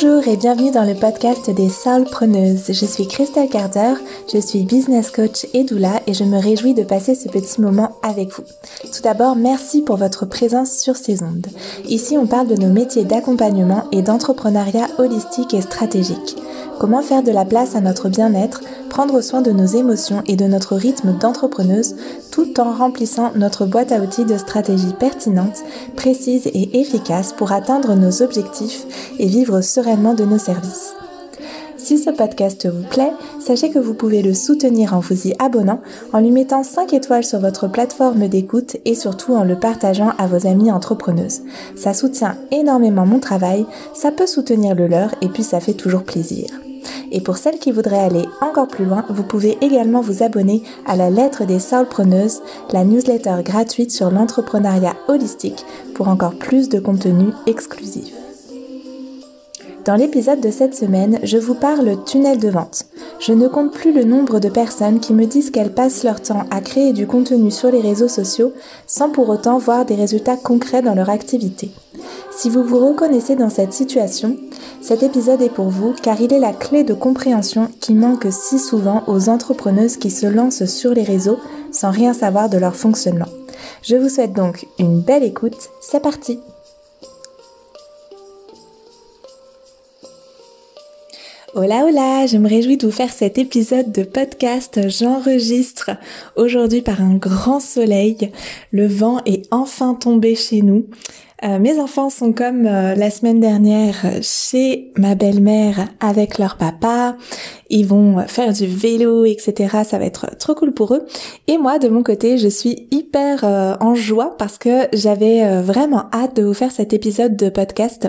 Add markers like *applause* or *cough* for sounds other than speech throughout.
Bonjour et bienvenue dans le podcast des Solpreneuses. Je suis Christelle Carter, je suis business coach et doula et je me réjouis de passer ce petit moment avec vous. Tout d'abord, merci pour votre présence sur ces ondes. Ici, on parle de nos métiers d'accompagnement et d'entrepreneuriat holistique et stratégique. Comment faire de la place à notre bien-être, prendre soin de nos émotions et de notre rythme d'entrepreneuse tout en remplissant notre boîte à outils de stratégies pertinentes, précises et efficaces pour atteindre nos objectifs et vivre sereinement de nos services? Si ce podcast vous plaît, sachez que vous pouvez le soutenir en vous y abonnant, en lui mettant 5 étoiles sur votre plateforme d'écoute et surtout en le partageant à vos amis entrepreneuses. Ça soutient énormément mon travail, ça peut soutenir le leur et puis ça fait toujours plaisir. Et pour celles qui voudraient aller encore plus loin, vous pouvez également vous abonner à la lettre des Soulpreneuses, la newsletter gratuite sur l'entrepreneuriat holistique pour encore plus de contenu exclusif. Dans l'épisode de cette semaine, je vous parle tunnel de vente. Je ne compte plus le nombre de personnes qui me disent qu'elles passent leur temps à créer du contenu sur les réseaux sociaux sans pour autant voir des résultats concrets dans leur activité. Si vous vous reconnaissez dans cette situation, cet épisode est pour vous car il est la clé de compréhension qui manque si souvent aux entrepreneuses qui se lancent sur les réseaux sans rien savoir de leur fonctionnement. Je vous souhaite donc une belle écoute, c'est parti Hola hola, je me réjouis de vous faire cet épisode de podcast. J'enregistre aujourd'hui par un grand soleil. Le vent est enfin tombé chez nous. Euh, mes enfants sont comme euh, la semaine dernière chez ma belle-mère avec leur papa. Ils vont faire du vélo, etc. Ça va être trop cool pour eux. Et moi, de mon côté, je suis hyper euh, en joie parce que j'avais vraiment hâte de vous faire cet épisode de podcast.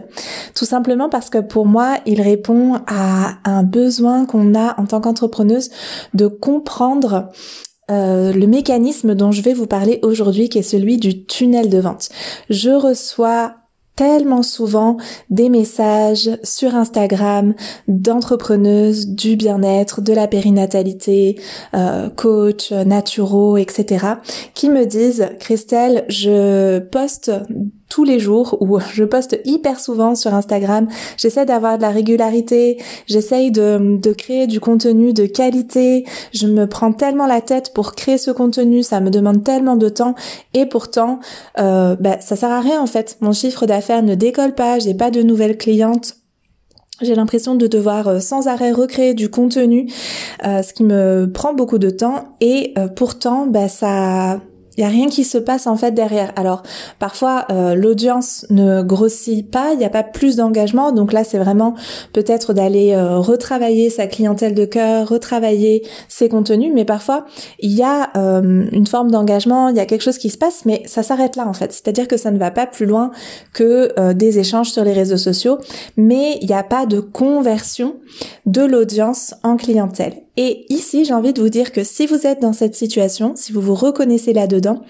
Tout simplement parce que pour moi, il répond à un besoin qu'on a en tant qu'entrepreneuse de comprendre euh, le mécanisme dont je vais vous parler aujourd'hui, qui est celui du tunnel de vente. Je reçois tellement souvent des messages sur Instagram d'entrepreneuses du bien-être, de la périnatalité, euh, coach, naturaux, etc., qui me disent, Christelle, je poste tous les jours ou je poste hyper souvent sur Instagram. J'essaie d'avoir de la régularité, j'essaye de, de créer du contenu de qualité. Je me prends tellement la tête pour créer ce contenu, ça me demande tellement de temps et pourtant, euh, bah, ça sert à rien en fait. Mon chiffre d'affaires ne décolle pas, j'ai pas de nouvelles clientes. J'ai l'impression de devoir euh, sans arrêt recréer du contenu, euh, ce qui me prend beaucoup de temps et euh, pourtant bah, ça il y a rien qui se passe en fait derrière. Alors parfois euh, l'audience ne grossit pas, il n'y a pas plus d'engagement. Donc là c'est vraiment peut-être d'aller euh, retravailler sa clientèle de cœur, retravailler ses contenus. Mais parfois il y a euh, une forme d'engagement, il y a quelque chose qui se passe, mais ça s'arrête là en fait. C'est-à-dire que ça ne va pas plus loin que des échanges sur les réseaux sociaux, mais il n'y a pas de conversion de l'audience en clientèle. Et ici, j'ai envie de vous dire que si vous êtes dans cette situation, si vous vous reconnaissez là-dedans,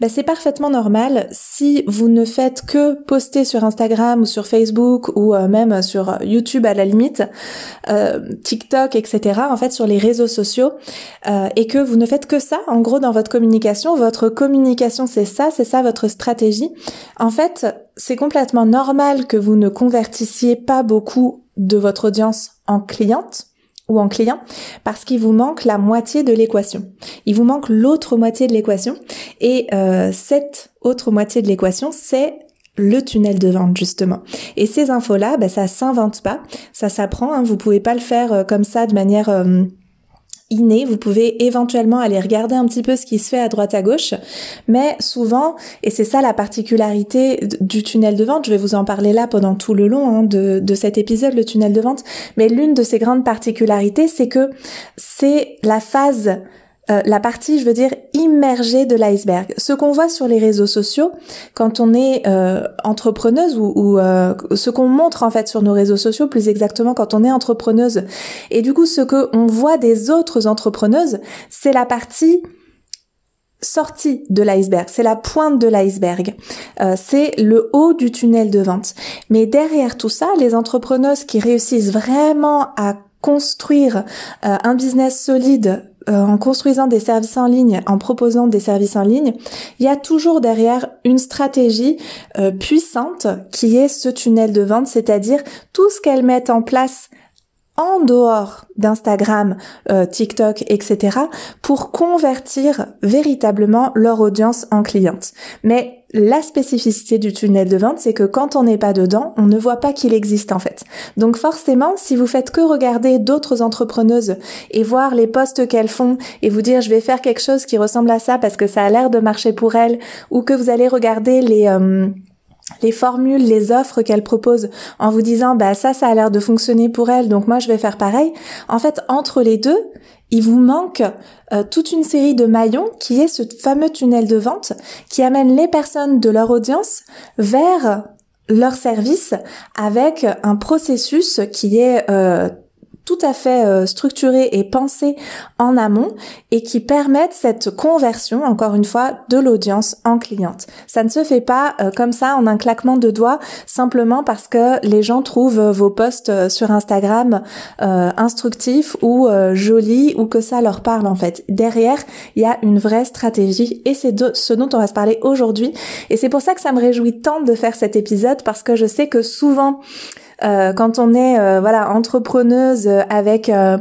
bah c'est parfaitement normal si vous ne faites que poster sur Instagram ou sur Facebook ou euh, même sur YouTube à la limite, euh, TikTok, etc. En fait, sur les réseaux sociaux, euh, et que vous ne faites que ça, en gros, dans votre communication. Votre communication, c'est ça, c'est ça votre stratégie. En fait, c'est complètement normal que vous ne convertissiez pas beaucoup de votre audience en cliente ou en client parce qu'il vous manque la moitié de l'équation. Il vous manque l'autre moitié de l'équation et euh, cette autre moitié de l'équation, c'est le tunnel de vente justement. Et ces infos-là, ben, ça s'invente pas, ça s'apprend. Hein, vous pouvez pas le faire euh, comme ça de manière euh, inné. Vous pouvez éventuellement aller regarder un petit peu ce qui se fait à droite à gauche, mais souvent, et c'est ça la particularité du tunnel de vente, je vais vous en parler là pendant tout le long hein, de, de cet épisode, le tunnel de vente, mais l'une de ces grandes particularités, c'est que c'est la phase euh, la partie, je veux dire, immergée de l'iceberg. Ce qu'on voit sur les réseaux sociaux, quand on est euh, entrepreneuse ou, ou euh, ce qu'on montre en fait sur nos réseaux sociaux, plus exactement quand on est entrepreneuse, et du coup ce que on voit des autres entrepreneuses, c'est la partie sortie de l'iceberg, c'est la pointe de l'iceberg, c'est le haut du tunnel de vente. Mais derrière tout ça, les entrepreneuses qui réussissent vraiment à construire un business solide en construisant des services en ligne, en proposant des services en ligne, il y a toujours derrière une stratégie puissante qui est ce tunnel de vente, c'est-à-dire tout ce qu'elles mettent en place en dehors d'Instagram, euh, TikTok, etc., pour convertir véritablement leur audience en cliente. Mais la spécificité du tunnel de vente, c'est que quand on n'est pas dedans, on ne voit pas qu'il existe en fait. Donc forcément, si vous faites que regarder d'autres entrepreneuses et voir les posts qu'elles font et vous dire je vais faire quelque chose qui ressemble à ça parce que ça a l'air de marcher pour elles, ou que vous allez regarder les... Euh, les formules, les offres qu'elle propose en vous disant bah ça ça a l'air de fonctionner pour elle donc moi je vais faire pareil. En fait, entre les deux, il vous manque euh, toute une série de maillons qui est ce fameux tunnel de vente qui amène les personnes de leur audience vers leur service avec un processus qui est euh, tout à fait euh, structurés et pensés en amont et qui permettent cette conversion, encore une fois, de l'audience en cliente. Ça ne se fait pas euh, comme ça en un claquement de doigts, simplement parce que les gens trouvent euh, vos posts sur Instagram instructifs ou jolis ou que ça leur parle en fait. Derrière, il y a une vraie stratégie et c'est de ce dont on va se parler aujourd'hui. Et c'est pour ça que ça me réjouit tant de faire cet épisode parce que je sais que souvent euh, quand on est euh, voilà entrepreneuse avec euh,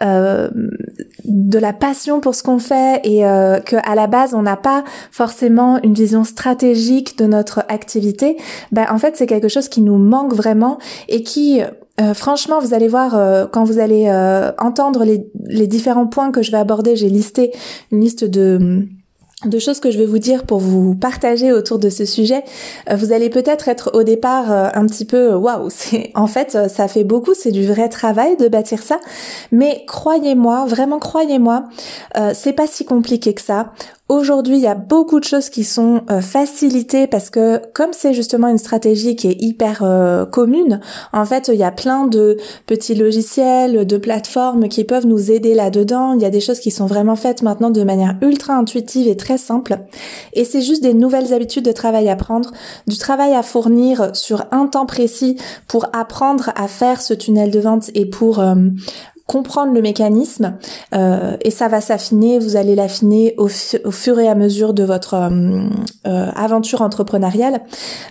de la passion pour ce qu'on fait et que à la base on n'a pas forcément une vision stratégique de notre activité, ben en fait c'est quelque chose qui nous manque vraiment et qui franchement, vous allez voir quand vous allez entendre les, les, différents points que je vais aborder. J'ai listé une liste de de choses que je vais vous dire pour vous partager autour de ce sujet. Euh, vous allez peut-être être au départ euh, un petit peu euh, waouh, *laughs* c'est en fait ça fait beaucoup, c'est du vrai travail de bâtir ça, mais croyez-moi, vraiment croyez-moi, c'est pas si compliqué que ça. Aujourd'hui, il y a beaucoup de choses qui sont euh, facilitées parce que comme c'est justement une stratégie qui est hyper euh, commune, en fait, il y a plein de petits logiciels, de plateformes qui peuvent nous aider là-dedans. Il y a des choses qui sont vraiment faites maintenant de manière ultra intuitive et très simple. Et c'est juste des nouvelles habitudes de travail à prendre, du travail à fournir sur un temps précis pour apprendre à faire ce tunnel de vente et pour euh, comprendre le mécanisme euh, et ça va s'affiner, vous allez l'affiner au, fur et à mesure de votre euh, euh, aventure entrepreneuriale.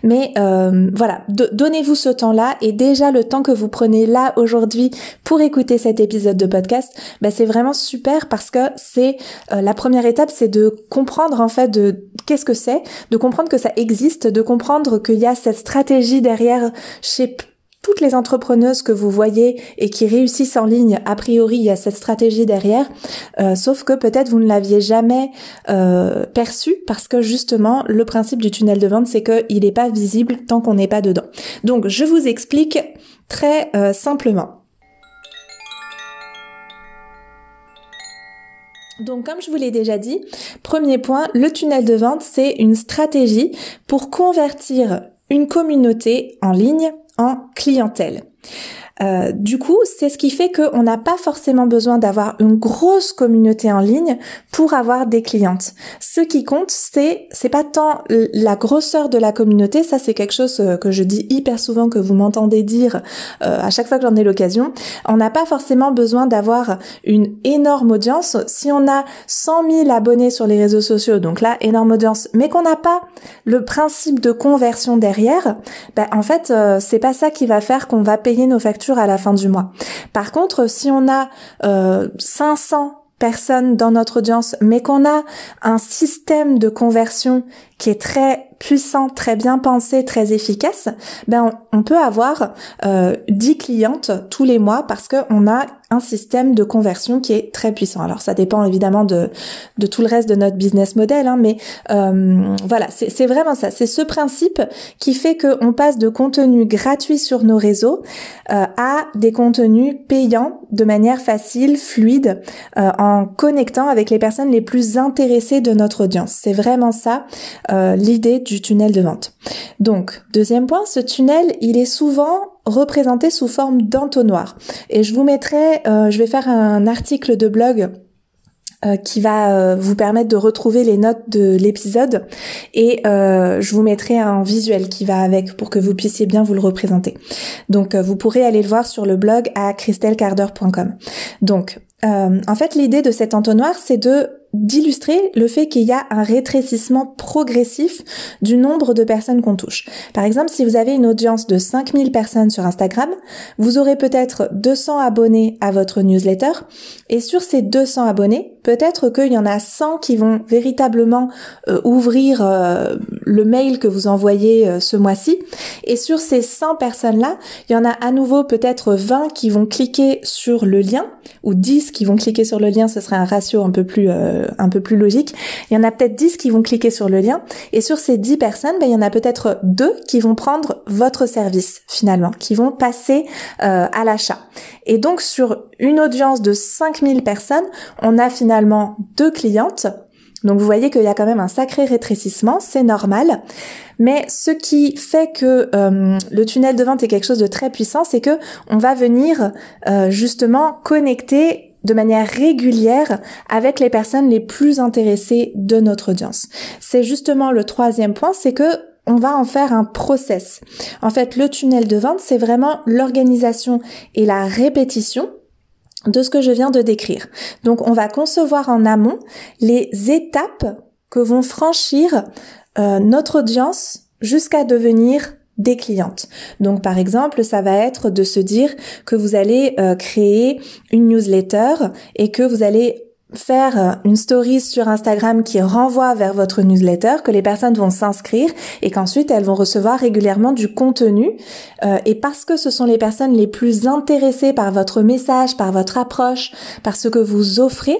Mais voilà, donnez-vous ce temps-là et déjà le temps que vous prenez là aujourd'hui pour écouter cet épisode de podcast, bah, c'est vraiment super parce que c'est la première étape, c'est de comprendre en fait de qu'est-ce que c'est, de comprendre que ça existe, de comprendre qu'il y a cette stratégie derrière chez toutes les entrepreneuses que vous voyez et qui réussissent en ligne, a priori, il y a cette stratégie derrière, euh, sauf que peut-être vous ne l'aviez jamais euh, perçu parce que justement, le principe du tunnel de vente, c'est qu'il n'est pas visible tant qu'on n'est pas dedans. Donc, je vous explique très euh, simplement. Donc comme je vous l'ai déjà dit, premier point, le tunnel de vente, c'est une stratégie pour convertir une communauté en ligne en clientèle. Euh, du coup, c'est ce qui fait qu'on n'a pas forcément besoin d'avoir une grosse communauté en ligne pour avoir des clientes. Ce qui compte, c'est c'est pas tant la grosseur de la communauté, ça c'est quelque chose euh, que je dis hyper souvent que vous m'entendez dire euh, à chaque fois que j'en ai l'occasion. On n'a pas forcément besoin d'avoir une énorme audience. Si on a 100 000 abonnés sur les réseaux sociaux, donc là énorme audience, mais qu'on n'a pas le principe de conversion derrière, ben en fait c'est pas ça qui va faire qu'on va payer nos factures à la fin du mois. Par contre, si on a euh, 500 personnes dans notre audience, mais qu'on a un système de conversion qui est très puissant, très bien pensé, très efficace, ben on, peut avoir euh, 10 clientes tous les mois parce qu'on a un système de conversion qui est très puissant. Alors ça dépend évidemment de, de tout le reste de notre business model, hein, mais euh, voilà, c'est vraiment ça. C'est ce principe qui fait qu'on passe de contenus gratuits sur nos réseaux euh, à des contenus payants de manière facile, fluide, euh, en connectant avec les personnes les plus intéressées de notre audience. C'est vraiment ça euh, l'idée du tunnel de vente. Donc, deuxième point, ce tunnel, il est souvent représenté sous forme d'entonnoir. Et je vous mettrai, euh, je vais faire un article de blog euh, qui va vous permettre de retrouver les notes de l'épisode et je vous mettrai un visuel qui va avec pour que vous puissiez bien vous le représenter. Donc vous pourrez aller le voir sur le blog à christelcarder.com. Donc en fait, l'idée de cet entonnoir, c'est de d'illustrer le fait qu'il y a un rétrécissement progressif du nombre de personnes qu'on touche. Par exemple, si vous avez une audience de 5000 personnes sur Instagram, vous aurez peut-être 200 abonnés à votre newsletter. Et sur ces 200 abonnés, peut-être qu'il y en a 100 qui vont véritablement euh, ouvrir euh, le mail que vous envoyez euh, ce mois-ci. Et sur ces 100 personnes-là, il y en a à nouveau peut-être 20 qui vont cliquer sur le lien ou 10 qui vont cliquer sur le lien, ce serait un ratio un peu plus un peu plus logique, il y en a peut-être 10 qui vont cliquer sur le lien et sur ces 10 personnes, ben, il y en a peut-être deux qui vont prendre votre service finalement, qui vont passer euh, à l'achat. Et donc sur une audience de 5000 personnes, on a finalement deux clientes. Donc vous voyez qu'il y a quand même un sacré rétrécissement, c'est normal. Mais ce qui fait que euh, le tunnel de vente est quelque chose de très puissant, c'est que on va venir euh, justement connecter de manière régulière avec les personnes les plus intéressées de notre audience. C'est justement le troisième point, c'est que on va en faire un process. En fait, le tunnel de vente, c'est vraiment l'organisation et la répétition de ce que je viens de décrire. Donc, on va concevoir en amont les étapes que vont franchir euh, notre audience jusqu'à devenir des clientes. Donc par exemple, ça va être de se dire que vous allez euh, créer une newsletter et que vous allez faire euh, une story sur Instagram qui renvoie vers votre newsletter, que les personnes vont s'inscrire et qu'ensuite elles vont recevoir régulièrement du contenu. Euh, et parce que ce sont les personnes les plus intéressées par votre message, par votre approche, par ce que vous offrez,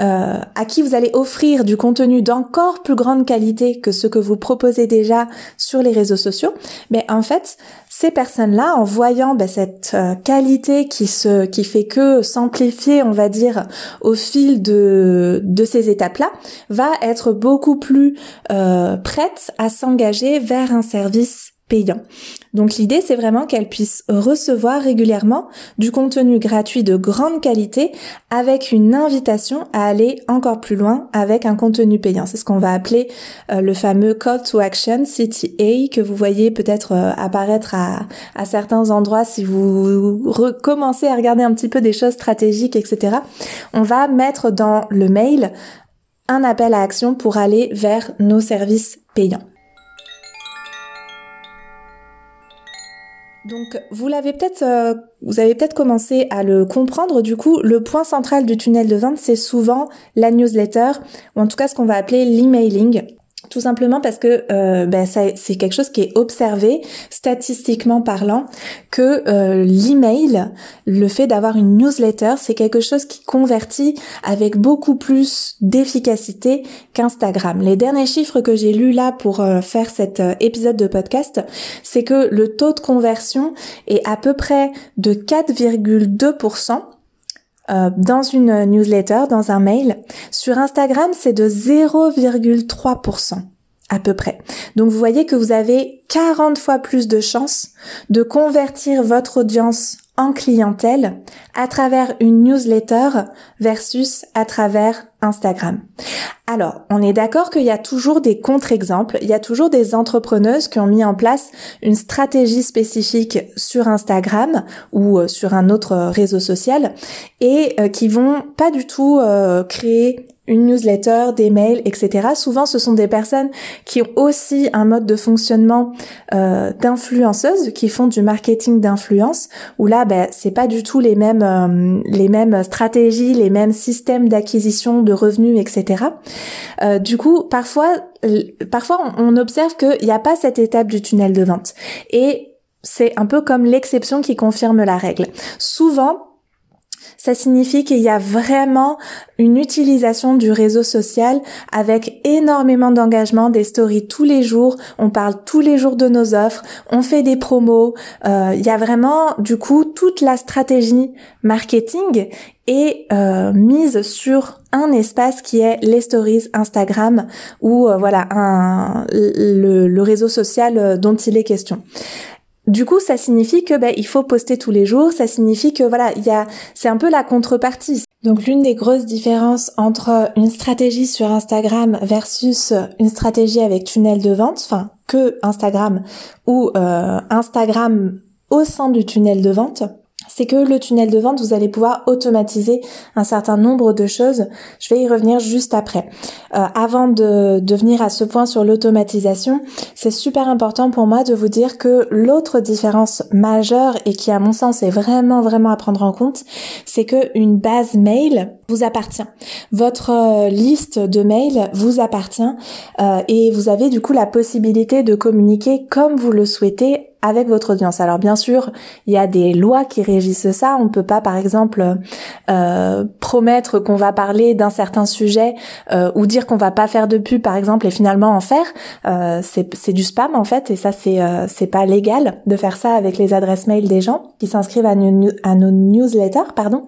euh, à qui vous allez offrir du contenu d'encore plus grande qualité que ce que vous proposez déjà sur les réseaux sociaux, mais en fait, ces personnes-là, en voyant ben, cette euh, qualité qui se, qui fait que s'amplifier, on va dire, au fil de de ces étapes-là, va être beaucoup plus euh, prête à s'engager vers un service payant. Donc l'idée, c'est vraiment qu'elle puisse recevoir régulièrement du contenu gratuit de grande qualité avec une invitation à aller encore plus loin avec un contenu payant. C'est ce qu'on va appeler euh, le fameux Call to Action, CTA, que vous voyez peut-être euh, apparaître à, à, certains endroits si vous recommencez à regarder un petit peu des choses stratégiques, etc. On va mettre dans le mail un appel à action pour aller vers nos services payants. Donc vous l'avez peut-être, euh, vous avez peut-être commencé à le comprendre. Du coup, le point central du tunnel de vente, c'est souvent la newsletter, ou en tout cas ce qu'on va appeler l'emailing. Tout simplement parce que euh, ben, c'est quelque chose qui est observé statistiquement parlant que euh, l'email, le fait d'avoir une newsletter, c'est quelque chose qui convertit avec beaucoup plus d'efficacité qu'Instagram. Les derniers chiffres que j'ai lus là pour euh, faire cet euh, épisode de podcast, c'est que le taux de conversion est à peu près de 4,2% euh, dans une newsletter, dans un mail. Sur Instagram, c'est de 0,3% à peu près. Donc vous voyez que vous avez 40 fois plus de chances de convertir votre audience en clientèle à travers une newsletter versus à travers Instagram. Alors, on est d'accord qu'il y a toujours des contre-exemples, il y a toujours des entrepreneuses qui ont mis en place une stratégie spécifique sur Instagram ou euh, sur un autre réseau social et euh, qui vont pas du tout euh, créer une newsletter, des mails, etc. Souvent, ce sont des personnes qui ont aussi un mode de fonctionnement euh, d'influenceuses, qui font du marketing d'influence, où là, ben, c'est pas du tout les mêmes euh, les mêmes stratégies, les mêmes systèmes d'acquisition de revenus, etc. Euh, du coup, parfois, parfois, on observe qu'il n'y a pas cette étape du tunnel de vente, et c'est un peu comme l'exception qui confirme la règle. Souvent, ça signifie qu'il y a vraiment une utilisation du réseau social avec énormément d'engagement, des stories tous les jours, on parle tous les jours de nos offres, on fait des promos, euh, il y a vraiment du coup toute la stratégie marketing est euh, mise sur un espace qui est les stories Instagram ou euh, voilà un, le réseau social dont il est question. Du coup, ça signifie que ben, il faut poster tous les jours. Ça signifie que voilà, il y a, c'est un peu la contrepartie. Donc l'une des grosses différences entre une stratégie sur Instagram versus une stratégie avec tunnel de vente, enfin que Instagram ou euh, Instagram au sein du tunnel de vente, c'est que le tunnel de vente, vous allez pouvoir automatiser un certain nombre de choses. Je vais y revenir juste après. Euh, avant de, de venir à ce point sur l'automatisation, c'est super important pour moi de vous dire que l'autre différence majeure et qui à mon sens est vraiment vraiment à prendre en compte, c'est que une base mail vous appartient. Votre euh, liste de mails vous appartient euh, et vous avez du coup la possibilité de communiquer comme vous le souhaitez avec votre audience. Alors bien sûr, il y a des lois qui régissent ça. On peut pas, par exemple, euh, promettre qu'on va parler d'un certain sujet euh, ou dire qu'on va pas faire de pub, par exemple, et finalement en faire. Euh, c'est du spam en fait, et ça c'est c'est pas légal de faire ça avec les adresses mail des gens qui s'inscrivent à, à, nos newsletters, pardon.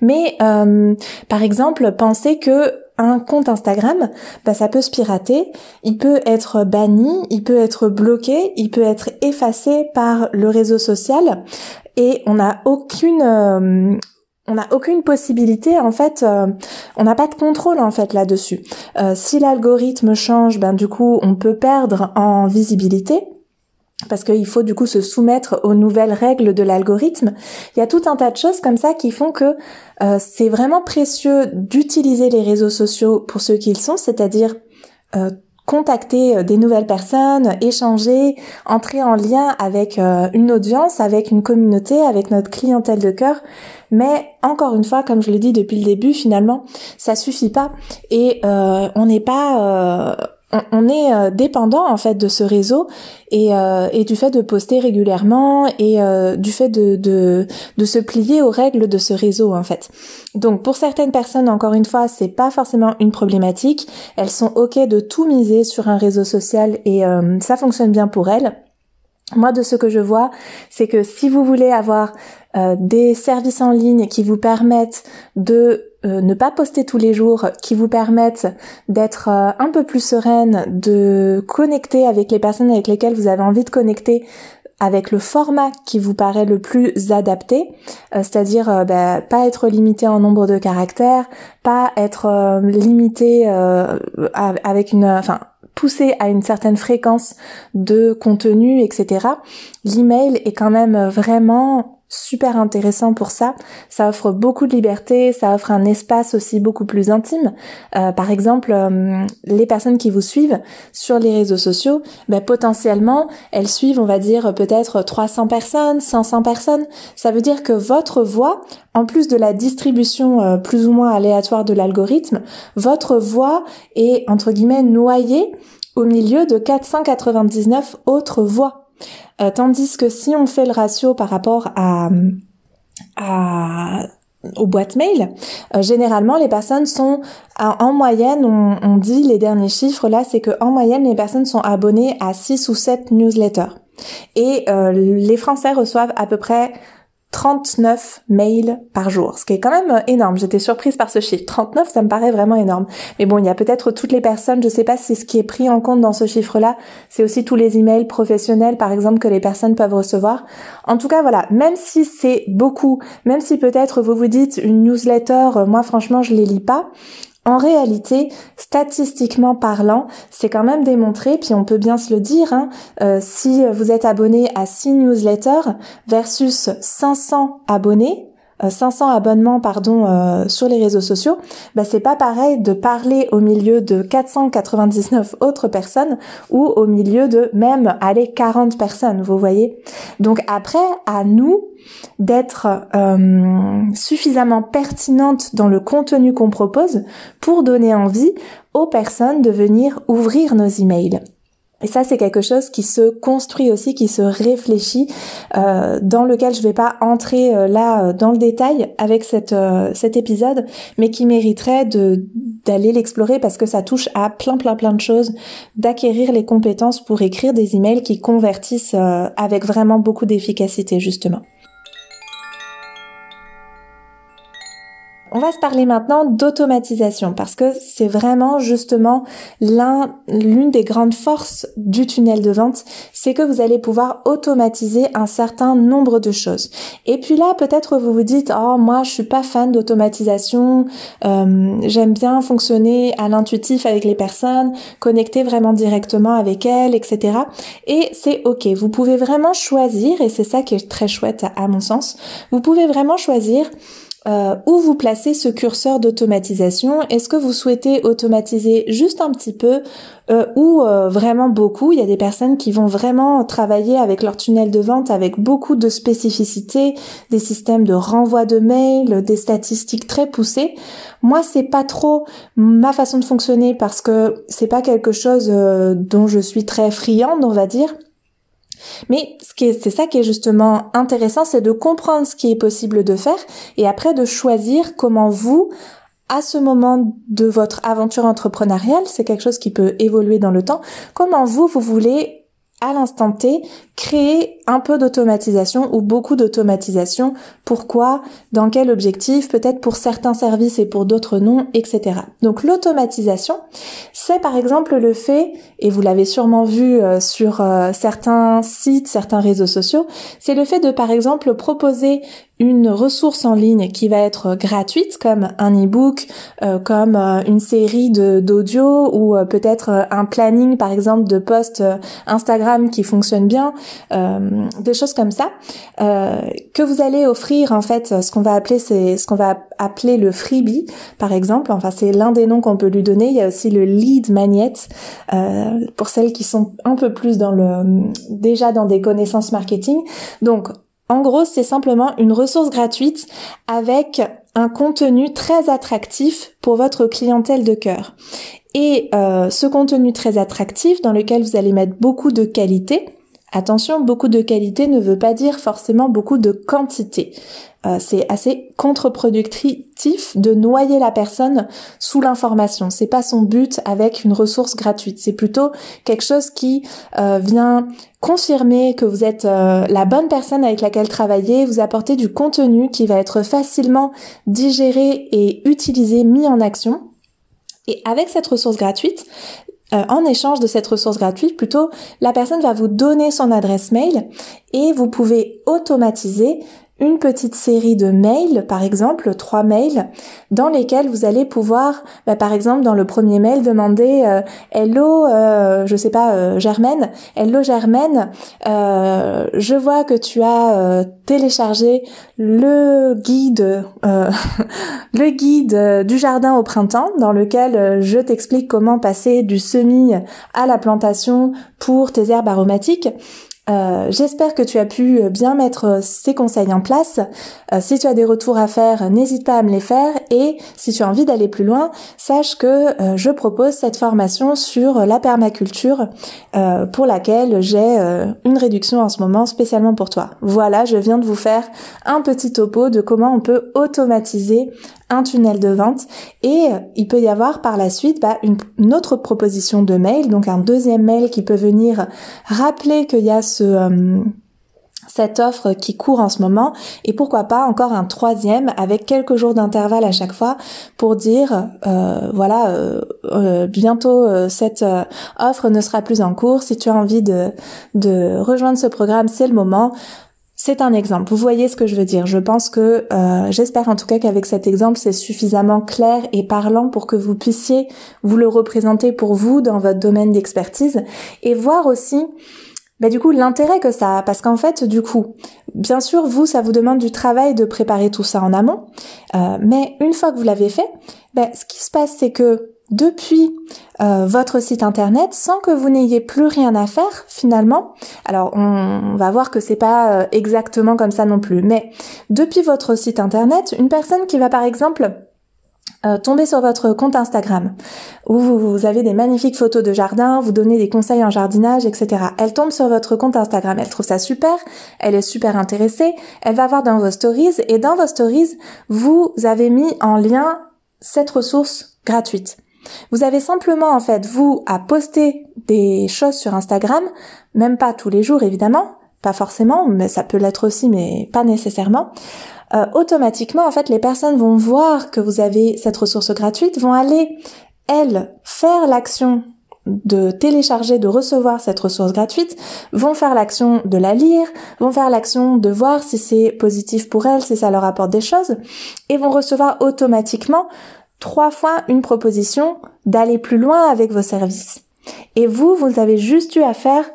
Mais par exemple, pensez que un compte Instagram, bah, ça peut se pirater, il peut être banni, il peut être bloqué, il peut être effacé par le réseau social. Et on n'a aucune euh, on n'a aucune possibilité en fait euh, on n'a pas de contrôle en fait là-dessus. Euh, si l'algorithme change, ben du coup on peut perdre en visibilité parce qu'il faut du coup se soumettre aux nouvelles règles de l'algorithme. Il y a tout un tas de choses comme ça qui font que euh, c'est vraiment précieux d'utiliser les réseaux sociaux pour ce qu'ils sont, c'est-à-dire euh, contacter euh, des nouvelles personnes, échanger, entrer en lien avec une audience, avec une communauté, avec notre clientèle de cœur. Mais encore une fois, comme je le dis depuis le début, finalement, ça suffit pas et on n'est pas on est euh, dépendant en fait de ce réseau et, euh, du fait de poster régulièrement et euh, du fait de se plier aux règles de ce réseau en fait. Donc pour certaines personnes, encore une fois, c'est pas forcément une problématique. Elles sont ok de tout miser sur un réseau social et ça fonctionne bien pour elles. Moi, de ce que je vois, c'est que si vous voulez avoir des services en ligne qui vous permettent de euh, ne pas poster tous les jours, qui vous permettent d'être euh, un peu plus sereine, de connecter avec les personnes avec lesquelles vous avez envie de connecter avec le format qui vous paraît le plus adapté, euh, c'est-à-dire bah, pas être limité en nombre de caractères, pas être limité avec une, enfin poussé à une certaine fréquence de contenu, etc. L'email est quand même vraiment super intéressant pour ça. Ça offre beaucoup de liberté, ça offre un espace aussi beaucoup plus intime. Euh, par exemple, euh, les personnes qui vous suivent sur les réseaux sociaux, ben, potentiellement, elles suivent, on va dire, peut-être 300 personnes, 500 personnes. Ça veut dire que votre voix, en plus de la distribution euh, plus ou moins aléatoire de l'algorithme, votre voix est, entre guillemets, noyée au milieu de 499 autres voix. Euh, tandis que si on fait le ratio par rapport à, à aux boîtes mail, euh, généralement les personnes sont en moyenne, on, dit les derniers chiffres là, c'est que en moyenne les personnes sont abonnées à 6 ou 7 newsletters. Et euh, les Français reçoivent à peu près 39 mails par jour, ce qui est quand même euh, énorme. J'étais surprise par ce chiffre. 39, ça me paraît vraiment énorme. Mais bon, il y a peut-être toutes les personnes, je sais pas si ce qui est pris en compte dans ce chiffre-là, c'est aussi tous les emails professionnels, par exemple, que les personnes peuvent recevoir. En tout cas, voilà, même si c'est beaucoup, même si peut-être vous vous dites une newsletter, euh, moi franchement, je les lis pas, en réalité, statistiquement parlant, c'est quand même démontré, puis on peut bien se le dire, hein, euh, si vous êtes abonné à 6 newsletters versus 500 abonnés, 500 euh, abonnements pardon euh, sur les réseaux sociaux, bah c'est pas pareil de parler au milieu de 499 autres personnes ou au milieu de même aller 40 personnes, vous voyez. Donc après à nous d'être euh, suffisamment pertinente dans le contenu qu'on propose pour donner envie aux personnes de venir ouvrir nos emails. Et ça, c'est quelque chose qui se construit aussi, qui se réfléchit, euh, dans lequel je vais pas entrer euh, là euh, dans le détail avec cet épisode, mais qui mériterait d'aller l'explorer parce que ça touche à plein plein plein de choses, d'acquérir les compétences pour écrire des emails qui convertissent avec vraiment beaucoup d'efficacité justement. On va se parler maintenant d'automatisation parce que c'est vraiment justement l'un, l'une des grandes forces du tunnel de vente, c'est que vous allez pouvoir automatiser un certain nombre de choses. Et puis là, peut-être vous vous dites, oh moi je suis pas fan d'automatisation, euh, j'aime bien fonctionner à l'intuitif avec les personnes, connecter vraiment directement avec elles, etc. Et c'est ok, vous pouvez vraiment choisir, et c'est ça qui est très chouette à mon sens, vous pouvez vraiment choisir euh, où vous placez ce curseur d'automatisation? Est-ce que vous souhaitez automatiser juste un petit peu euh, ou euh, vraiment beaucoup? Il y a des personnes qui vont vraiment travailler avec leur tunnel de vente avec beaucoup de spécificités, des systèmes de renvoi de mails, des statistiques très poussées. Moi, c'est pas trop ma façon de fonctionner parce que c'est pas quelque chose dont je suis très friande, on va dire. Mais c'est ça qui est justement intéressant, c'est de comprendre ce qui est possible de faire et après de choisir comment vous, à ce moment de votre aventure entrepreneuriale, c'est quelque chose qui peut évoluer dans le temps, comment vous, vous voulez à l'instant T, créer un peu d'automatisation ou beaucoup d'automatisation. Pourquoi? Dans quel objectif? Peut-être pour certains services et pour d'autres non, etc. Donc l'automatisation, c'est par exemple le fait, et vous l'avez sûrement vu euh, sur euh, certains sites, certains réseaux sociaux, c'est le fait de par exemple proposer une ressource en ligne qui va être gratuite comme un e-book, euh, comme euh, une série d'audio ou euh, peut-être un planning par exemple de posts Instagram qui fonctionne bien, des choses comme ça que vous allez offrir en fait ce qu'on va appeler c'est ce qu'on va appeler le freebie par exemple. Enfin c'est l'un des noms qu'on peut lui donner. Il y a aussi le lead magnet pour celles qui sont un peu plus dans le déjà dans des connaissances marketing. Donc en gros, c'est simplement une ressource gratuite avec un contenu très attractif pour votre clientèle de cœur. Et euh, ce contenu très attractif dans lequel vous allez mettre beaucoup de qualité, Attention, beaucoup de qualité ne veut pas dire forcément beaucoup de quantité. Euh, c'est assez contre-productif de noyer la personne sous l'information. C'est pas son but avec une ressource gratuite. C'est plutôt quelque chose qui euh, vient confirmer que vous êtes euh, la bonne personne avec laquelle travailler, vous apporter du contenu qui va être facilement digéré et utilisé, mis en action. Et avec cette ressource gratuite, euh, en échange de cette ressource gratuite, plutôt, la personne va vous donner son adresse mail et vous pouvez automatiser une petite série de mails, par exemple trois mails, dans lesquels vous allez pouvoir, bah, par exemple dans le premier mail, demander euh, Hello, euh, je sais pas euh, Germaine, Hello Germaine, euh, je vois que tu as téléchargé le guide, *laughs* le guide du jardin au printemps, dans lequel je t'explique comment passer du semis à la plantation pour tes herbes aromatiques. Euh, j'espère que tu as pu euh, bien mettre euh, ces conseils en place. si tu as des retours à faire, n'hésite pas à me les faire. Et si tu as envie d'aller plus loin, sache que je propose cette formation sur la permaculture pour laquelle j'ai une réduction en ce moment spécialement pour toi. Voilà, je viens de vous faire un petit topo de comment on peut automatiser un tunnel de vente et il peut y avoir par la suite bah, une, autre proposition de mail, donc un deuxième mail qui peut venir rappeler qu'il y a ce euh, cette offre qui court en ce moment et pourquoi pas encore un troisième avec quelques jours d'intervalle à chaque fois pour dire euh, voilà euh, bientôt cette offre ne sera plus en cours. Si tu as envie de, de rejoindre ce programme c'est le moment c'est un exemple. Vous voyez ce que je veux dire. Je pense que, euh, j'espère en tout cas qu'avec cet exemple, c'est suffisamment clair et parlant pour que vous puissiez vous le représenter pour vous dans votre domaine d'expertise et voir aussi bah, du coup l'intérêt que ça a parce qu'en fait du coup bien sûr vous ça vous demande du travail de préparer tout ça en amont euh, mais une fois que vous l'avez fait bah, ce qui se passe c'est que depuis euh, votre site internet sans que vous n'ayez plus rien à faire finalement. Alors on, va voir que c'est pas euh, exactement comme ça non plus, mais depuis votre site internet, une personne qui va par exemple euh, tomber sur votre compte Instagram où vous, avez des magnifiques photos de jardin, vous donnez des conseils en jardinage, etc. Elle tombe sur votre compte Instagram, elle trouve ça super, elle est super intéressée, elle va voir dans vos stories et dans vos stories, vous avez mis en lien cette ressource gratuite. Vous avez simplement en fait vous à poster des choses sur Instagram, même pas tous les jours évidemment, pas forcément, mais ça peut l'être aussi, mais pas nécessairement. Euh, automatiquement, en fait, les personnes vont voir que vous avez cette ressource gratuite, vont aller, elles, faire l'action de télécharger, de recevoir cette ressource gratuite, vont faire l'action de la lire, vont faire l'action de voir si c'est positif pour elles, si ça leur apporte des choses, et vont recevoir automatiquement trois fois une proposition d'aller plus loin avec vos services. Et vous, vous avez juste eu à faire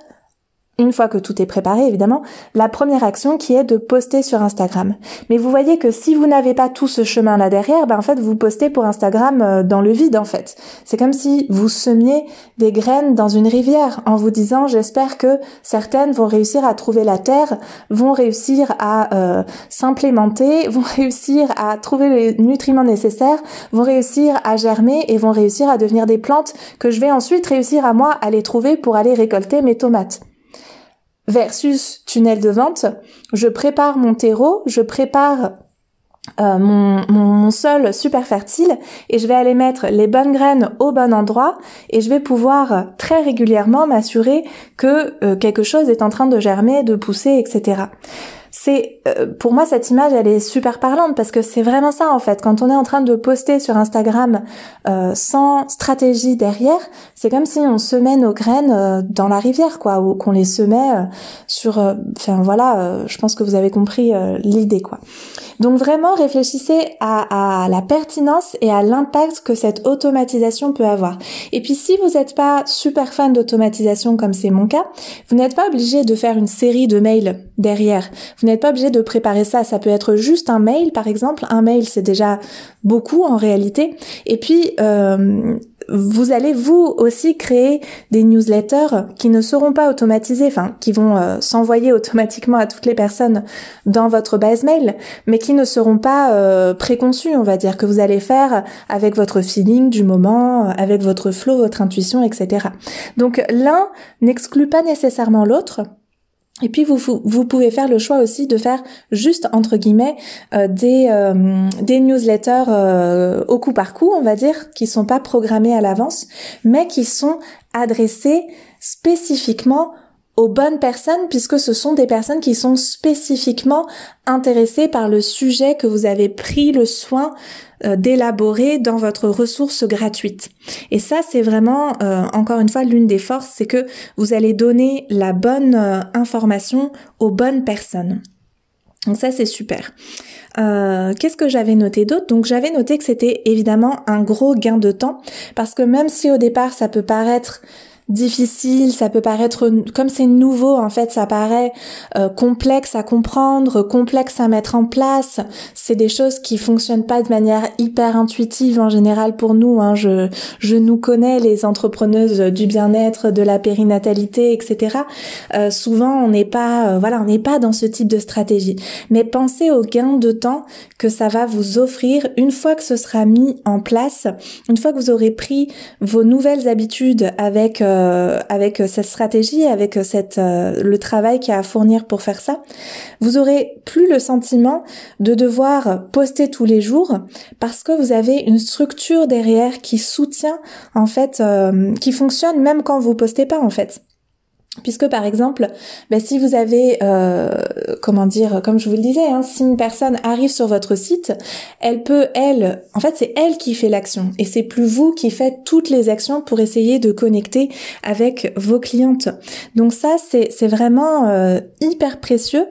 une fois que tout est préparé, évidemment, la première action qui est de poster sur Instagram. Mais vous voyez que si vous n'avez pas tout ce chemin-là derrière, ben en fait, vous postez pour Instagram euh, dans le vide, en fait. C'est comme si vous semiez des graines dans une rivière en vous disant, j'espère que certaines vont réussir à trouver la terre, vont réussir à euh, s'implémenter, *laughs* vont réussir à trouver les nutriments nécessaires, vont réussir à germer et vont réussir à devenir des plantes que je vais ensuite réussir à moi à les trouver pour aller récolter mes tomates versus tunnel de vente, je prépare mon terreau, je prépare euh, mon, sol super fertile et je vais aller mettre les bonnes graines au bon endroit et je vais pouvoir très régulièrement m'assurer que euh, quelque chose est en train de germer, de pousser, etc c'est euh, pour moi cette image elle est super parlante parce que c'est vraiment ça en fait. Quand on est en train de poster sur Instagram euh, sans stratégie derrière c'est comme si on semait nos graines euh, dans la rivière quoi ou qu'on les semait sur enfin voilà je pense que vous avez compris l'idée quoi. Donc vraiment réfléchissez à, à la pertinence et à l'impact que cette automatisation peut avoir. Et puis si vous n'êtes pas super fan d'automatisation comme c'est mon cas vous n'êtes pas obligé de faire une série de mails derrière n'êtes pas obligé de préparer ça. Ça peut être juste un mail, par exemple. Un mail, c'est déjà beaucoup en réalité. Et puis, euh, vous allez vous aussi créer des newsletters qui ne seront pas automatisés, enfin qui vont euh, s'envoyer *laughs* automatiquement à toutes les personnes dans votre base mail, mais qui ne seront pas euh, préconçus, on va dire, que vous allez faire avec votre feeling du moment, avec votre flow, votre intuition, etc. Donc l'un n'exclut pas nécessairement l'autre. Et puis vous, pouvez faire le choix aussi de faire juste entre guillemets euh, des, euh, des newsletters euh, au coup par coup, on va dire, qui sont pas programmés à l'avance, mais qui sont adressés spécifiquement aux bonnes personnes puisque ce sont des personnes qui sont spécifiquement intéressées par le sujet que vous avez pris le soin euh, d'élaborer dans votre ressource gratuite. Et ça, c'est vraiment, euh, encore une fois, l'une des forces, c'est que vous allez donner la bonne euh, information aux bonnes personnes. Donc ça, c'est super. Qu'est-ce que j'avais noté d'autre? Donc j'avais noté que c'était évidemment un gros gain de temps parce que même si au départ ça peut paraître difficile, ça peut paraître comme c'est nouveau en fait, ça paraît euh, complexe à comprendre, complexe à mettre en place. C'est des choses qui fonctionnent pas de manière hyper intuitive en général pour nous. Hein. Je je nous connais les entrepreneuses du bien-être, de la périnatalité, etc. Euh, souvent on n'est pas euh, voilà on n'est pas dans ce type de stratégie. Mais pensez au gain de temps que ça va vous offrir une fois que ce sera mis en place, une fois que vous aurez pris vos nouvelles habitudes avec euh, avec cette stratégie, avec cette euh, le travail qu'il y a à fournir pour faire ça, vous aurez plus le sentiment de devoir poster tous les jours parce que vous avez une structure derrière qui soutient en fait, euh, qui fonctionne même quand vous postez pas en fait. Puisque par exemple, ben, si vous avez, euh, comment dire, comme je vous le disais, hein, si une personne arrive sur votre site, elle peut, elle, en fait c'est elle qui fait l'action et c'est plus vous qui faites toutes les actions pour essayer de connecter avec vos clientes. Donc ça c'est vraiment euh, hyper précieux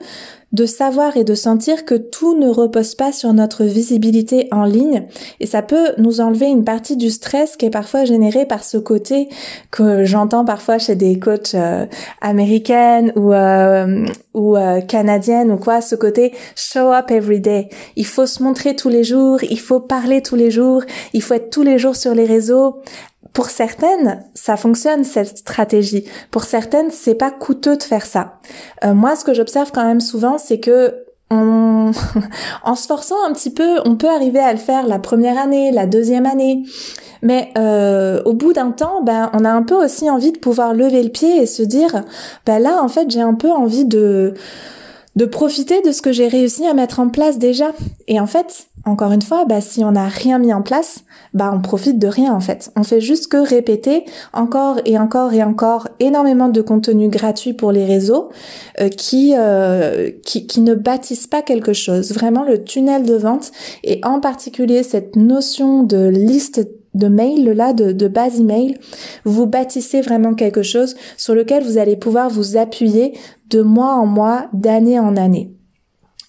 de savoir et de sentir que tout ne repose pas sur notre visibilité en ligne et ça peut nous enlever une partie du stress qui est parfois généré par ce côté que j'entends parfois chez des coachs euh, américaines ou euh, ou euh, canadiennes ou quoi ce côté show up every day. Il faut se montrer tous les jours, il faut parler tous les jours, il faut être tous les jours sur les réseaux pour certaines, ça fonctionne cette stratégie. Pour certaines, c'est pas coûteux de faire ça. Euh, moi, ce que j'observe quand même souvent, c'est que on... *laughs* en se forçant un petit peu, on peut arriver à le faire la première année, la deuxième année. Mais euh, au bout d'un temps, ben, on a un peu aussi envie de pouvoir lever le pied et se dire, ben là, en fait, j'ai un peu envie de de profiter de ce que j'ai réussi à mettre en place déjà. Et en fait, encore une fois, bah, si on n'a rien mis en place, bah, on profite de rien en fait. On fait juste que répéter encore et encore et encore énormément de contenu gratuit pour les réseaux euh, qui, euh, qui, qui ne bâtissent pas quelque chose. Vraiment le tunnel de vente et en particulier cette notion de liste de mail là, de, de base email, vous bâtissez vraiment quelque chose sur lequel vous allez pouvoir vous appuyer de mois en mois, d'année en année.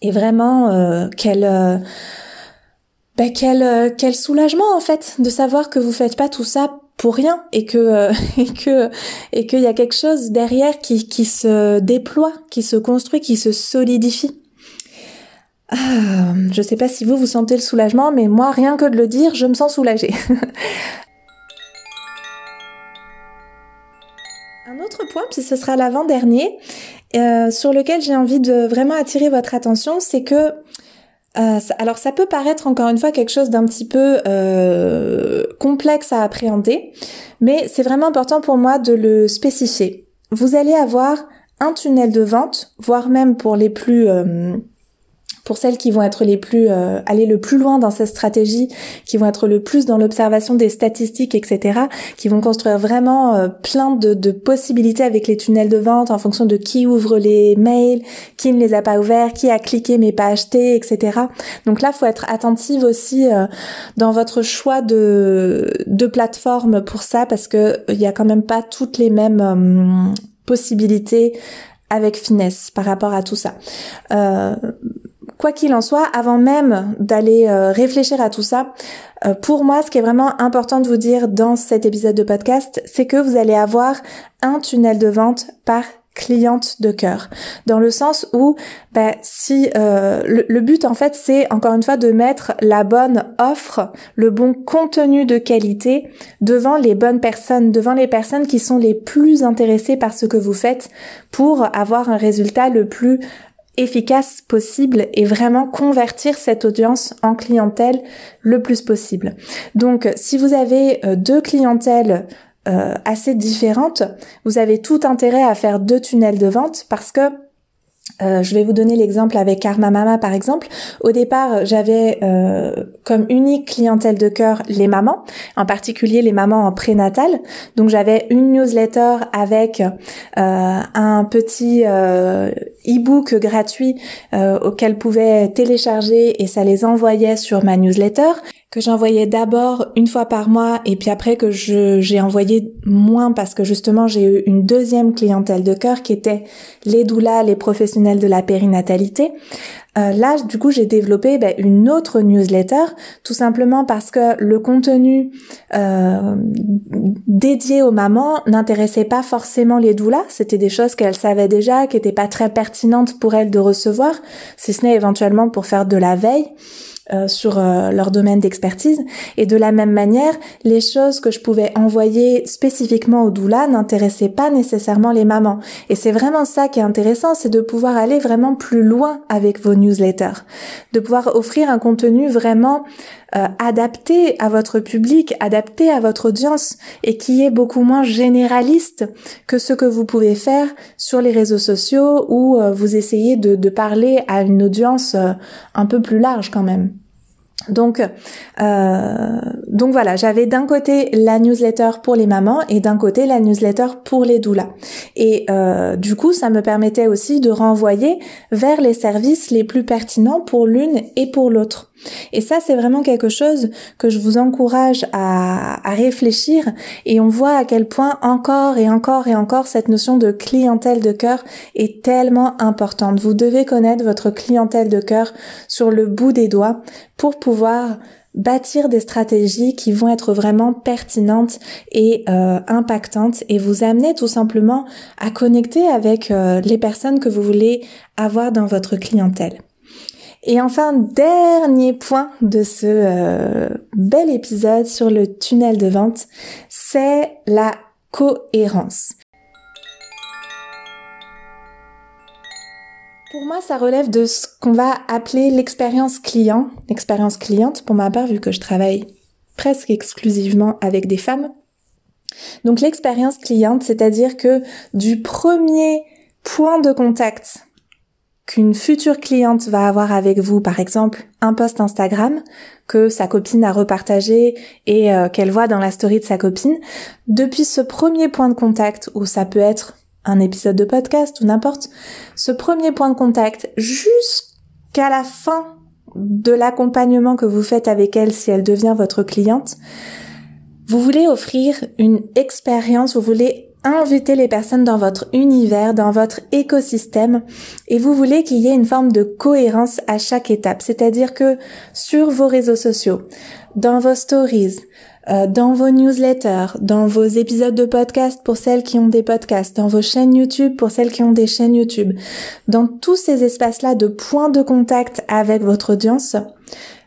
Et vraiment, euh, quel, euh, ben quel, euh, quel soulagement en fait de savoir que vous faites pas tout ça pour rien et que *laughs* et que et qu'il y a quelque chose derrière qui qui se déploie, qui se construit, qui se solidifie. Ah, je sais pas si vous vous sentez le soulagement, mais moi rien que de le dire, je me sens soulagée. *laughs* Un autre point, puis ce sera l'avant-dernier, euh, sur lequel j'ai envie de vraiment attirer votre attention, c'est que euh, alors ça peut paraître encore une fois quelque chose d'un petit peu complexe à appréhender, mais c'est vraiment important pour moi de le spécifier. Vous allez avoir un tunnel de vente, voire même pour les plus pour celles qui vont être les plus euh, aller le plus loin dans cette stratégie, qui vont être le plus dans l'observation des statistiques, etc., qui vont construire vraiment euh, plein de, de, possibilités avec les tunnels de vente en fonction de qui ouvre les mails, qui ne les a pas ouverts, qui a cliqué mais pas acheté, etc. Donc là, faut être attentive aussi euh, dans votre choix de de plateforme pour ça parce que il y a quand même pas toutes les mêmes possibilités avec finesse par rapport à tout ça. Euh, quoi qu'il en soit, avant même d'aller euh, réfléchir à tout ça, euh, pour moi, ce qui est vraiment important de vous dire dans cet épisode de podcast, c'est que vous allez avoir un tunnel de vente par cliente de cœur. Dans le sens où bah, si euh, le, le, but en fait c'est encore une fois de mettre la bonne offre le bon contenu de qualité devant les bonnes personnes devant les personnes qui sont les plus intéressées par ce que vous faites pour avoir un résultat le plus efficace possible et vraiment convertir cette audience en clientèle le plus possible. Donc si vous avez euh, deux clientèles euh, assez différentes, vous avez tout intérêt à faire deux tunnels de vente parce que euh, je vais vous donner l'exemple avec Karma Mama par exemple. Au départ, j'avais euh, comme unique clientèle de cœur les mamans, en particulier les mamans en prénatal. Donc j'avais une newsletter avec euh, un petit e-book gratuit auquel pouvaient télécharger et ça les envoyait sur ma newsletter que j'envoyais d'abord une fois par mois et puis après que j'ai envoyé moins parce que justement j'ai eu une deuxième clientèle de cœur qui était les doulas, les professionnels de la périnatalité. Euh, là, du coup, j'ai développé ben, une autre newsletter, tout simplement parce que le contenu euh, dédié aux mamans n'intéressait pas forcément les doulas. C'était des choses qu'elles savaient déjà, qui n'étaient pas très pertinentes pour elles de recevoir, si ce n'est éventuellement pour faire de la veille. Euh, sur euh, leur domaine d'expertise. Et de la même manière, les choses que je pouvais envoyer spécifiquement aux doulas n'intéressaient pas nécessairement les mamans. Et c'est vraiment ça qui est intéressant, c'est de pouvoir aller vraiment plus loin avec vos newsletters, de pouvoir offrir un contenu vraiment euh, adapté à votre public, adapté à votre audience et qui est beaucoup moins généraliste que ce que vous pouvez faire sur les réseaux sociaux où vous essayez de, parler à une audience un peu plus large quand même. Donc, euh, donc voilà, j'avais d'un côté la newsletter pour les mamans et d'un côté la newsletter pour les doulas. Et euh, du coup, ça me permettait aussi de renvoyer vers les services les plus pertinents pour l'une et pour l'autre. Et ça, c'est vraiment quelque chose que je vous encourage à, réfléchir et on voit à quel point encore et encore et encore cette notion de clientèle de cœur est tellement importante. Vous devez connaître votre clientèle de cœur sur le bout des doigts pour pouvoir bâtir des stratégies qui vont être vraiment pertinentes et euh, impactantes et vous amener tout simplement à connecter avec euh, les personnes que vous voulez avoir dans votre clientèle. Et enfin, dernier point de ce euh, bel épisode sur le tunnel de vente, c'est la cohérence. Pour moi, ça relève de ce qu'on va appeler l'expérience client, l'expérience cliente pour ma part, vu que je travaille presque exclusivement avec des femmes. Donc l'expérience cliente, c'est-à-dire que du premier point de contact qu'une future cliente va avoir avec vous, par exemple, un post Instagram que sa copine a repartagé et euh, qu'elle voit dans la story de sa copine, depuis ce premier point de contact, où ça peut être un épisode de podcast ou n'importe, ce premier point de contact jusqu'à la fin de l'accompagnement que vous faites avec elle si elle devient votre cliente, vous voulez offrir une expérience, vous voulez inviter les personnes dans votre univers, dans votre écosystème, et vous voulez qu'il y ait une forme de cohérence à chaque étape. C'est-à-dire que sur vos réseaux sociaux, dans vos stories, euh, dans vos newsletters, dans vos épisodes de podcast pour celles qui ont des podcasts, dans vos chaînes YouTube pour celles qui ont des chaînes YouTube, dans tous ces espaces-là de points de contact avec votre audience,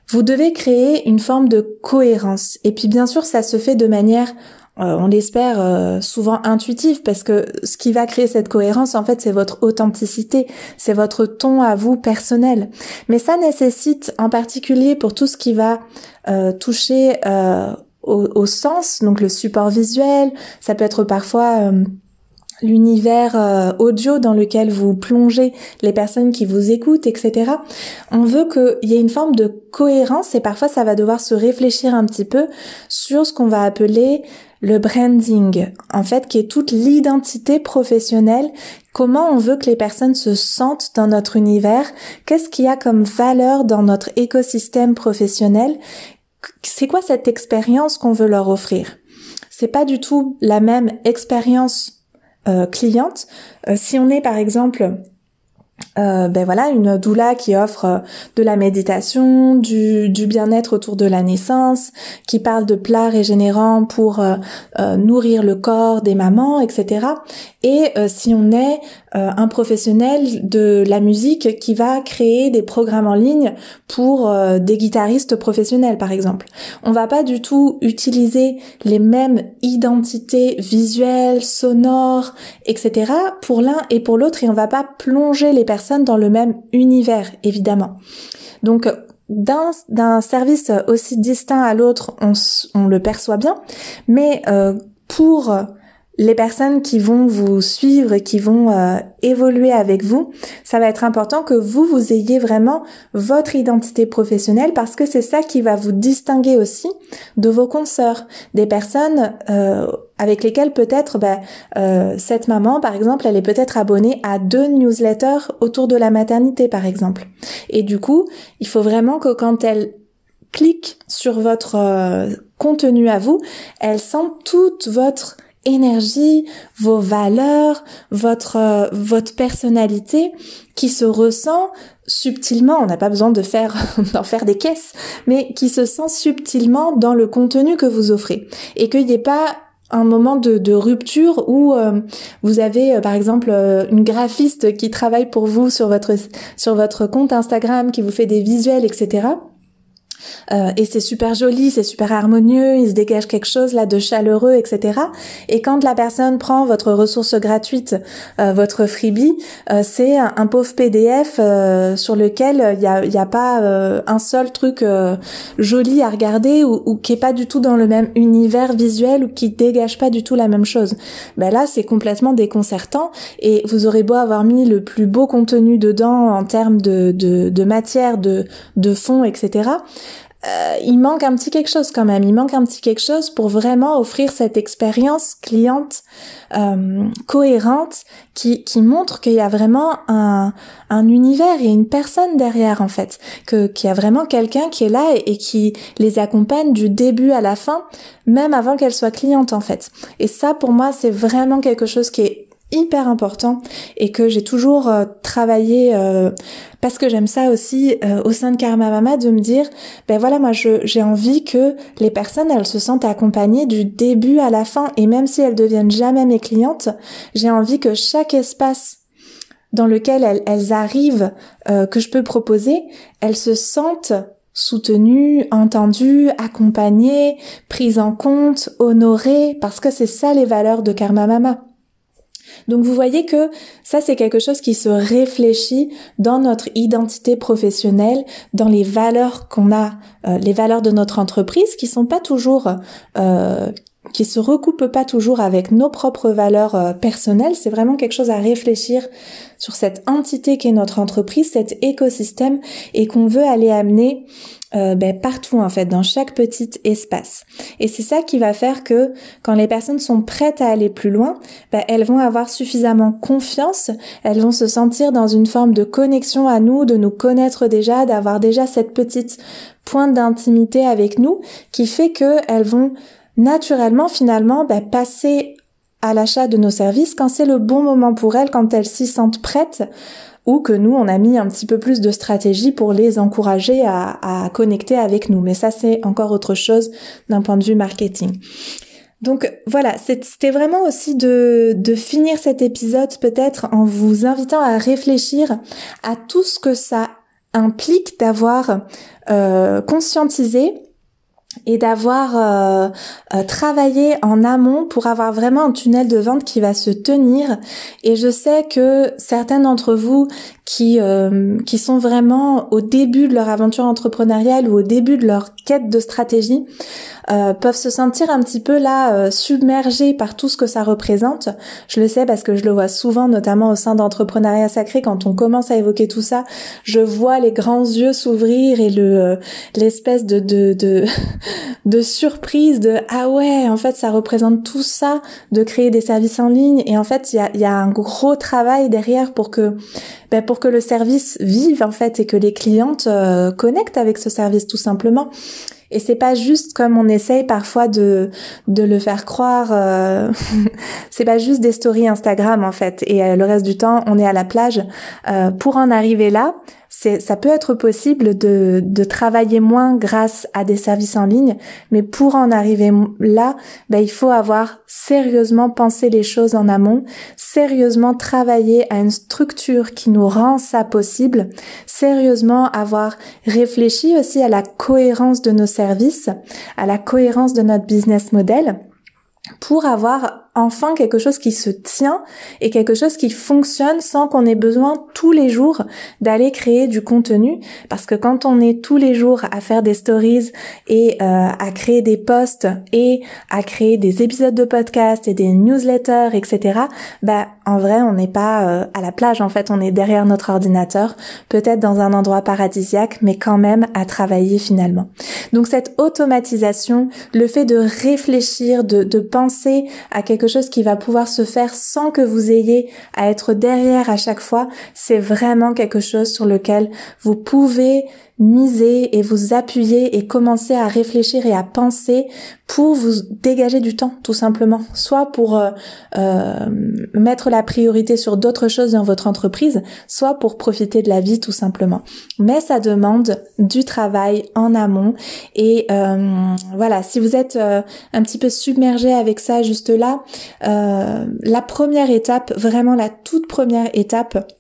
vous devez créer une forme de cohérence. Et puis bien sûr, ça se fait de manière euh, on l'espère euh, souvent intuitive parce que ce qui va créer cette cohérence en fait c'est votre authenticité, c'est votre ton à vous personnel. Mais ça nécessite en particulier pour tout ce qui va euh, toucher au, au, sens, donc le support visuel, ça peut être parfois l'univers euh, audio dans lequel vous plongez les personnes qui vous écoutent, etc. On veut qu'il y ait une forme de cohérence et parfois ça va devoir se réfléchir un petit peu sur ce qu'on va appeler le branding, en fait, qui est toute l'identité professionnelle, comment on veut que les personnes se sentent dans notre univers, qu'est-ce qu'il y a comme valeur dans notre écosystème professionnel, c'est quoi cette expérience qu'on veut leur offrir? C'est pas du tout la même expérience cliente. Euh, si on est par exemple euh, ben voilà une doula qui offre de la méditation, du, du bien-être autour de la naissance, qui parle de plats régénérants pour nourrir le corps des mamans, etc. Et si on est un professionnel de la musique qui va créer des programmes en ligne pour des guitaristes professionnels, par exemple, on va pas du tout utiliser les mêmes identités visuelles, sonores, etc. pour l'un et pour l'autre, et on va pas plonger les personnes dans le même univers, évidemment. Donc, d'un service aussi distinct à l'autre, on, le perçoit bien, mais euh, pour les personnes qui vont vous suivre qui vont euh, évoluer avec vous, ça va être important que vous, vous ayez vraiment votre identité professionnelle parce que c'est ça qui va vous distinguer aussi de vos consoeurs, des personnes euh, avec lesquelles peut-être ben, euh, cette maman, par exemple, elle est peut-être abonnée à deux newsletters autour de la maternité, par exemple. Et du coup, il faut vraiment que quand elle clique sur votre contenu à vous, elle sent toute votre énergie, vos valeurs, votre euh, votre personnalité qui se ressent subtilement, on n'a pas besoin de faire *laughs* d'en faire des caisses, mais qui se sent subtilement dans le contenu que vous offrez. Et qu'il n'y ait pas un moment de, rupture où euh, vous avez euh, par exemple une graphiste qui travaille pour vous sur votre sur votre compte Instagram qui vous fait des visuels etc euh, et c'est super joli, c'est super harmonieux, il se dégage quelque chose là de chaleureux, etc. Et quand la personne prend votre ressource gratuite, euh, votre freebie, euh, c'est un, pauvre PDF sur lequel il n'y a, y a pas un seul truc joli à regarder ou, ou, qui est pas du tout dans le même univers visuel ou qui dégage pas du tout la même chose. Ben là, c'est complètement déconcertant et vous aurez beau avoir mis le plus beau contenu dedans en termes de, de, de matière, de, de fond, etc. Euh, il manque un petit quelque chose quand même. Il manque un petit quelque chose pour vraiment offrir cette expérience cliente euh, cohérente qui, qui montre qu'il y a vraiment un, un univers et une personne derrière en fait, que qu'il y a vraiment quelqu'un qui est là et, et, qui les accompagne du début à la fin, même avant qu'elle soit cliente en fait. Et ça pour moi c'est vraiment quelque chose qui est hyper important et que j'ai toujours euh, travaillé euh, parce que j'aime ça aussi euh, au sein de Karma Mama de me dire ben voilà moi j'ai envie que les personnes elles se sentent accompagnées du début à la fin et même si elles deviennent jamais mes clientes j'ai envie que chaque espace dans lequel elles, elles arrivent que je peux proposer elles se sentent soutenues, entendues, accompagnées, prises en compte, honorées, parce que c'est ça les valeurs de Karma Mama. Donc vous voyez que ça c'est quelque chose qui se réfléchit dans notre identité professionnelle, dans les valeurs qu'on a, euh, les valeurs de notre entreprise qui sont pas toujours euh, qui se recoupe pas toujours avec nos propres valeurs euh, personnelles. C'est vraiment quelque chose à réfléchir sur cette entité qui est notre entreprise, cet écosystème, et qu'on veut aller amener euh, ben, partout en fait, dans chaque petit espace. Et c'est ça qui va faire que quand les personnes sont prêtes à aller plus loin, ben, elles vont avoir suffisamment confiance, elles vont se sentir dans une forme de connexion à nous, de nous connaître déjà, d'avoir déjà cette petite pointe d'intimité avec nous, qui fait que elles vont naturellement finalement ben, passer à l'achat de nos services quand c'est le bon moment pour elles, quand elles s'y sentent prêtes ou que nous, on a mis un petit peu plus de stratégie pour les encourager à, connecter avec nous. Mais ça, c'est encore autre chose d'un point de vue marketing. Donc voilà, c'était vraiment aussi de, de finir cet épisode peut-être en vous invitant à réfléchir à tout ce que ça implique d'avoir euh, conscientisé et d'avoir euh, euh, travaillé en amont pour avoir vraiment un tunnel de vente qui va se tenir. Et je sais que certains d'entre vous qui euh, qui sont vraiment au début de leur aventure entrepreneuriale ou au début de leur quête de stratégie euh, peuvent se sentir un petit peu là euh, submergés par tout ce que ça représente. Je le sais parce que je le vois souvent, notamment au sein d'entrepreneuriat sacré, quand on commence à évoquer tout ça, je vois les grands yeux s'ouvrir et le euh, l'espèce de de, de *laughs* de surprise de ah ouais en fait ça représente tout ça de créer des services en ligne et en fait il y a, y a un gros travail derrière pour que ben pour que le service vive en fait et que les clientes connectent avec ce service tout simplement. Et c'est pas juste comme on essaye parfois de de le faire croire. Euh, *laughs* c'est pas juste des stories Instagram en fait. Et euh, le reste du temps, on est à la plage. Euh, pour en arriver là, c'est, ça peut être possible de, de travailler moins grâce à des services en ligne, mais pour en arriver là, ben, il faut avoir sérieusement pensé les choses en amont, sérieusement travailler à une structure qui nous rend ça possible, sérieusement avoir réfléchi aussi à la cohérence de nos services, à la cohérence de notre business model pour avoir enfin quelque chose qui se tient et quelque chose qui fonctionne sans qu'on ait besoin tous les jours d'aller créer du contenu. Parce que quand on est tous les jours à faire des stories et euh, à créer des posts et à créer des épisodes de podcast et des newsletters etc bah en vrai on n'est pas euh, à la plage en fait. On est derrière notre ordinateur peut-être dans un endroit paradisiaque mais quand même à travailler finalement. Donc cette automatisation le fait de réfléchir de, de penser à quelque chose qui va pouvoir se faire sans que vous ayez à être derrière à chaque fois, c'est vraiment quelque chose sur lequel vous pouvez miser et vous appuyer et commencer à réfléchir et à penser pour vous dégager du temps tout simplement. Soit pour euh, euh, mettre la priorité sur d'autres choses dans votre entreprise soit pour profiter de la vie tout simplement. Mais ça demande du travail en amont et euh, voilà si vous êtes un petit peu submergé avec ça juste là la première étape vraiment la toute première étape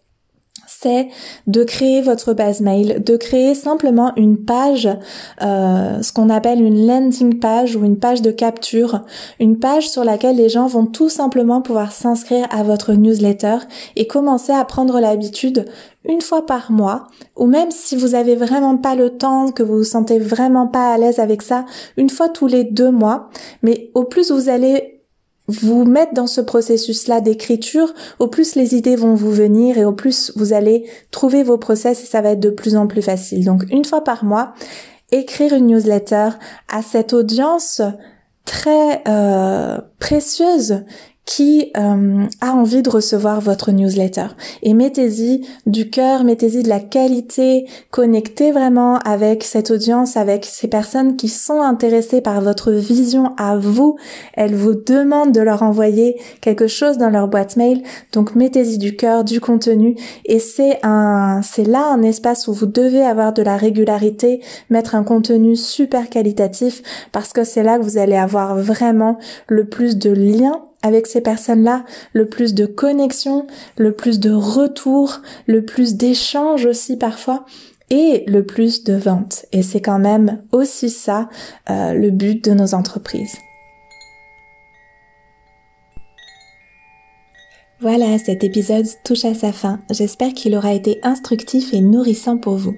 c'est de créer votre base mail, de créer simplement une page, euh, ce qu'on appelle une landing page ou une page de capture, une page sur laquelle les gens vont tout simplement pouvoir s'inscrire à votre newsletter et commencer à prendre l'habitude une fois par mois, ou même si vous avez vraiment pas le temps, que vous vous sentez vraiment pas à l'aise avec ça, une fois tous les deux mois, mais au plus vous allez vous mettre dans ce processus-là d'écriture, au plus les idées vont vous venir et au plus vous allez trouver vos process et ça va être de plus en plus facile. Donc une fois par mois, écrire une newsletter à cette audience très euh, précieuse qui euh, a envie de recevoir votre newsletter. Et mettez-y du cœur, mettez-y de la qualité, connectez vraiment avec cette audience, avec ces personnes qui sont intéressées par votre vision à vous. Elles vous demandent de leur envoyer quelque chose dans leur boîte mail. Donc mettez-y du cœur, du contenu. Et c'est un, c'est là un espace où vous devez avoir de la régularité, mettre un contenu super qualitatif parce que c'est là que vous allez avoir vraiment le plus de liens avec ces personnes-là, le plus de connexion, le plus de retour, le plus d'échanges aussi parfois et le plus de ventes. Et c'est quand même aussi ça euh, le but de nos entreprises. Voilà, cet épisode touche à sa fin. J'espère qu'il aura été instructif et nourrissant pour vous.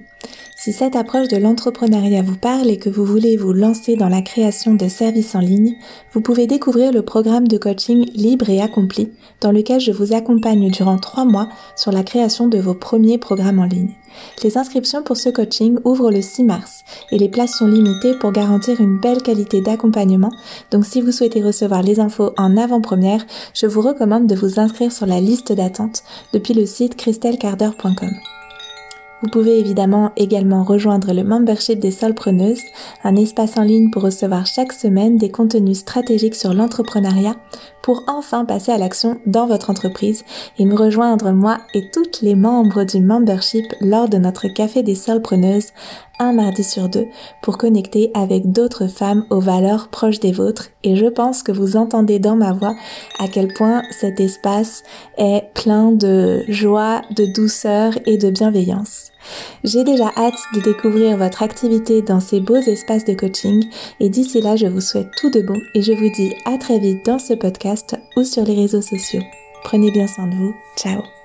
Si cette approche de l'entrepreneuriat vous parle et que vous voulez vous lancer dans la création de services en ligne, vous pouvez découvrir le programme de coaching libre et accompli dans lequel je vous accompagne durant trois mois sur la création de vos premiers programmes en ligne. Les inscriptions pour ce coaching ouvrent le 6 mars et les places sont limitées pour garantir une belle qualité d'accompagnement. Donc si vous souhaitez recevoir les infos en avant-première, je vous recommande de vous inscrire sur la liste d'attente depuis le site christelcarder.com. Vous pouvez évidemment également rejoindre le membership des solpreneuses, un espace en ligne pour recevoir chaque semaine des contenus stratégiques sur l'entrepreneuriat pour enfin passer à l'action dans votre entreprise et me rejoindre moi et toutes les membres du membership lors de notre café des solpreneuses un mardi sur deux pour connecter avec d'autres femmes aux valeurs proches des vôtres et je pense que vous entendez dans ma voix à quel point cet espace est plein de joie, de douceur et de bienveillance. J'ai déjà hâte de découvrir votre activité dans ces beaux espaces de coaching et d'ici là je vous souhaite tout de bon et je vous dis à très vite dans ce podcast ou sur les réseaux sociaux. Prenez bien soin de vous. Ciao